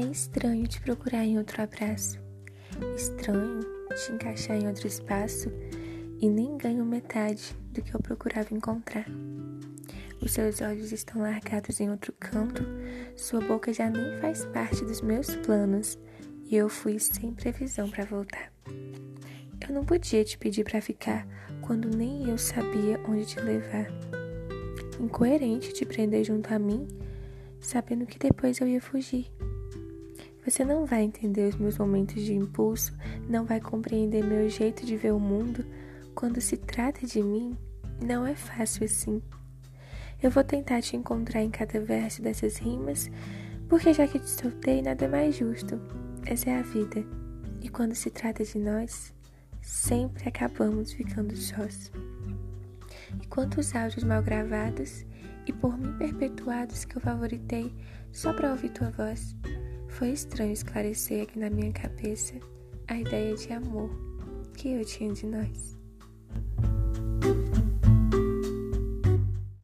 estranho te procurar em outro abraço. Estranho te encaixar em outro espaço e nem ganho metade do que eu procurava encontrar. Os seus olhos estão largados em outro canto, sua boca já nem faz parte dos meus planos e eu fui sem previsão para voltar. Eu não podia te pedir para ficar quando nem eu sabia onde te levar. Incoerente te prender junto a mim, sabendo que depois eu ia fugir. Você não vai entender os meus momentos de impulso, não vai compreender meu jeito de ver o mundo. Quando se trata de mim, não é fácil assim. Eu vou tentar te encontrar em cada verso dessas rimas, porque já que te soltei, nada é mais justo. Essa é a vida. E quando se trata de nós, sempre acabamos ficando sós. E quantos áudios mal gravados e por mim perpetuados que eu favoritei só para ouvir tua voz. Foi estranho esclarecer aqui na minha cabeça a ideia de amor que eu tinha de nós.